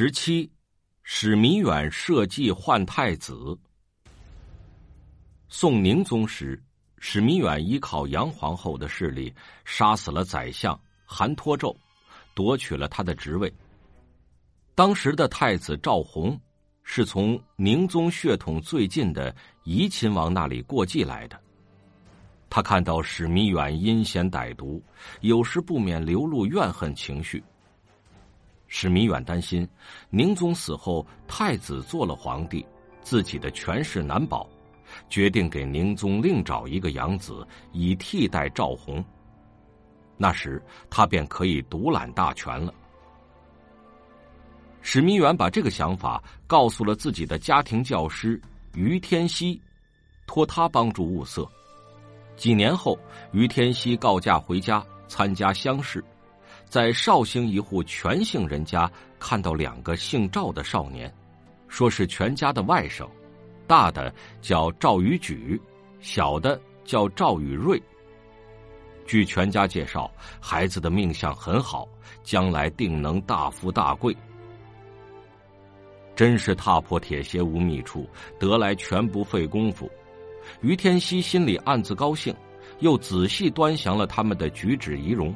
十七，史弥远设计换太子。宋宁宗时，史弥远依靠杨皇后的势力，杀死了宰相韩托胄，夺取了他的职位。当时的太子赵弘，是从宁宗血统最近的怡亲王那里过继来的。他看到史弥远阴险歹毒，有时不免流露怨恨情绪。史弥远担心，宁宗死后太子做了皇帝，自己的权势难保，决定给宁宗另找一个养子，以替代赵弘。那时他便可以独揽大权了。史弥远把这个想法告诉了自己的家庭教师于天锡，托他帮助物色。几年后，于天锡告假回家参加乡试。在绍兴一户全姓人家看到两个姓赵的少年，说是全家的外甥，大的叫赵宇举，小的叫赵宇瑞。据全家介绍，孩子的命相很好，将来定能大富大贵。真是踏破铁鞋无觅处，得来全不费功夫。于天锡心里暗自高兴，又仔细端详了他们的举止仪容。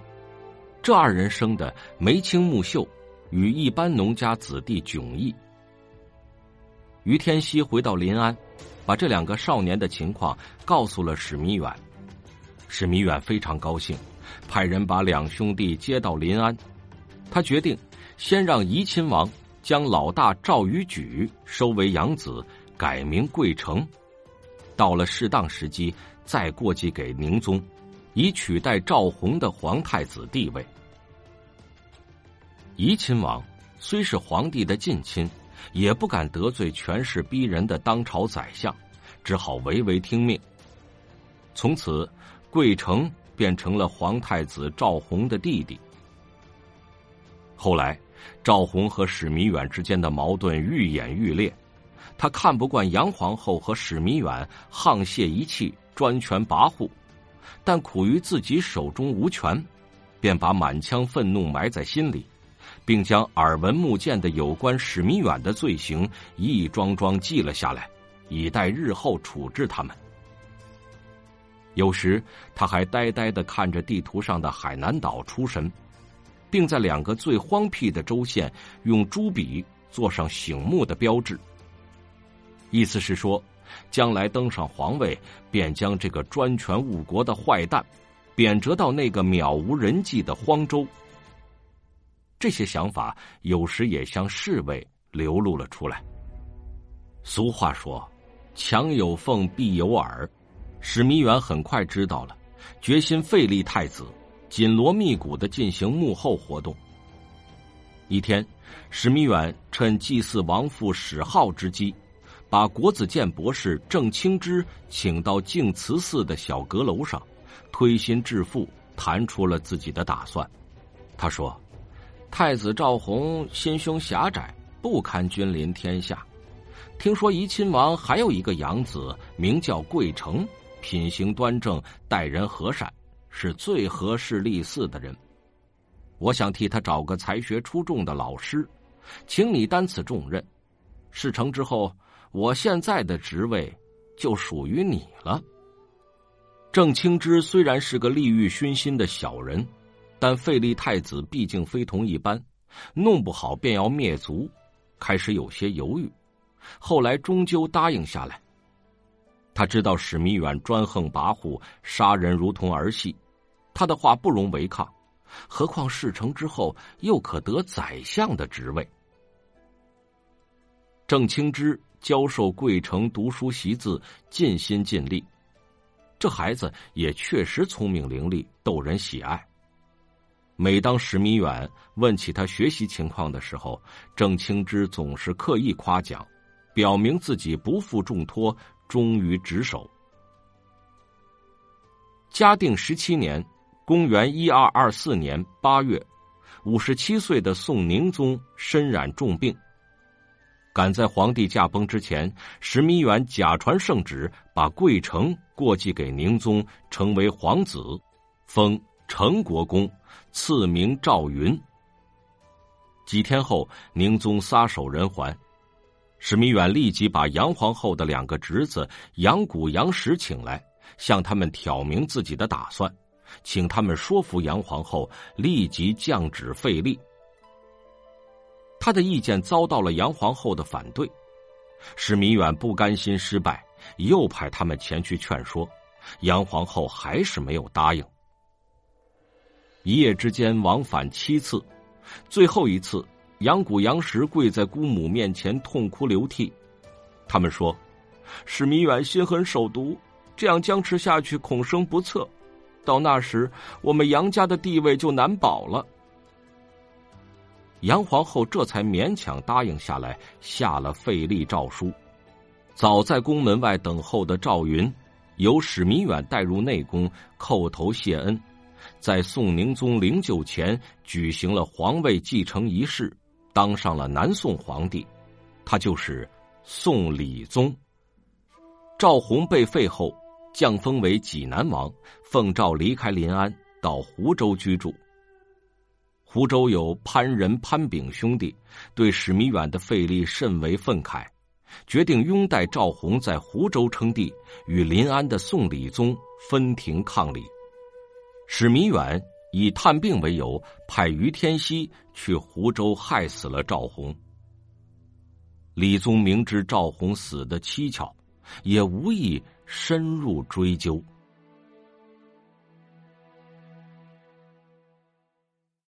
这二人生的眉清目秀，与一般农家子弟迥异。于天锡回到临安，把这两个少年的情况告诉了史弥远。史弥远非常高兴，派人把两兄弟接到临安。他决定先让怡亲王将老大赵宇举收为养子，改名贵成，到了适当时机再过继给宁宗。以取代赵弘的皇太子地位。怡亲王虽是皇帝的近亲，也不敢得罪权势逼人的当朝宰相，只好唯唯听命。从此，贵城变成了皇太子赵弘的弟弟。后来，赵弘和史弥远之间的矛盾愈演愈烈，他看不惯杨皇后和史弥远沆瀣一气、专权跋扈。但苦于自己手中无权，便把满腔愤怒埋在心里，并将耳闻目见的有关史弥远的罪行一桩桩记了下来，以待日后处置他们。有时他还呆呆的看着地图上的海南岛出神，并在两个最荒僻的州县用朱笔做上醒目的标志，意思是说。将来登上皇位，便将这个专权误国的坏蛋贬谪到那个渺无人迹的荒州。这些想法有时也向侍卫流露了出来。俗话说：“墙有缝，必有耳。”史弥远很快知道了，决心废立太子，紧锣密鼓的进行幕后活动。一天，史弥远趁祭祀亡父史浩之机。把国子监博士郑清之请到净慈寺的小阁楼上，推心置腹谈出了自己的打算。他说：“太子赵弘心胸狭窄，不堪君临天下。听说怡亲王还有一个养子，名叫贵成，品行端正，待人和善，是最合适立嗣的人。我想替他找个才学出众的老师，请你担此重任。事成之后。”我现在的职位就属于你了。郑清之虽然是个利欲熏心的小人，但废立太子毕竟非同一般，弄不好便要灭族，开始有些犹豫，后来终究答应下来。他知道史弥远专横跋扈，杀人如同儿戏，他的话不容违抗，何况事成之后又可得宰相的职位。郑清之。教授贵成读书习字，尽心尽力。这孩子也确实聪明伶俐，逗人喜爱。每当史弥远问起他学习情况的时候，郑清之总是刻意夸奖，表明自己不负重托，忠于职守。嘉定十七年，公元一二二四年八月，五十七岁的宋宁宗身染重病。赶在皇帝驾崩之前，石弥远假传圣旨，把贵成过继给宁宗，成为皇子，封成国公，赐名赵云。几天后，宁宗撒手人寰。史弥远立即把杨皇后的两个侄子杨谷、杨石请来，向他们挑明自己的打算，请他们说服杨皇后立即降旨废立。他的意见遭到了杨皇后的反对，史弥远不甘心失败，又派他们前去劝说，杨皇后还是没有答应。一夜之间往返七次，最后一次。杨谷、杨石跪在姑母面前痛哭流涕，他们说：“史弥远心狠手毒，这样僵持下去恐生不测，到那时我们杨家的地位就难保了。”杨皇后这才勉强答应下来，下了废立诏书。早在宫门外等候的赵云，由史弥远带入内宫叩头谢恩，在宋宁宗灵柩前举行了皇位继承仪式。当上了南宋皇帝，他就是宋理宗。赵弘被废后，降封为济南王，奉诏离开临安，到湖州居住。湖州有潘仁、潘炳兄弟，对史弥远的费力甚为愤慨，决定拥戴赵弘在湖州称帝，与临安的宋理宗分庭抗礼。史弥远。以探病为由，派于天锡去湖州害死了赵弘。李宗明知赵弘死的蹊跷，也无意深入追究。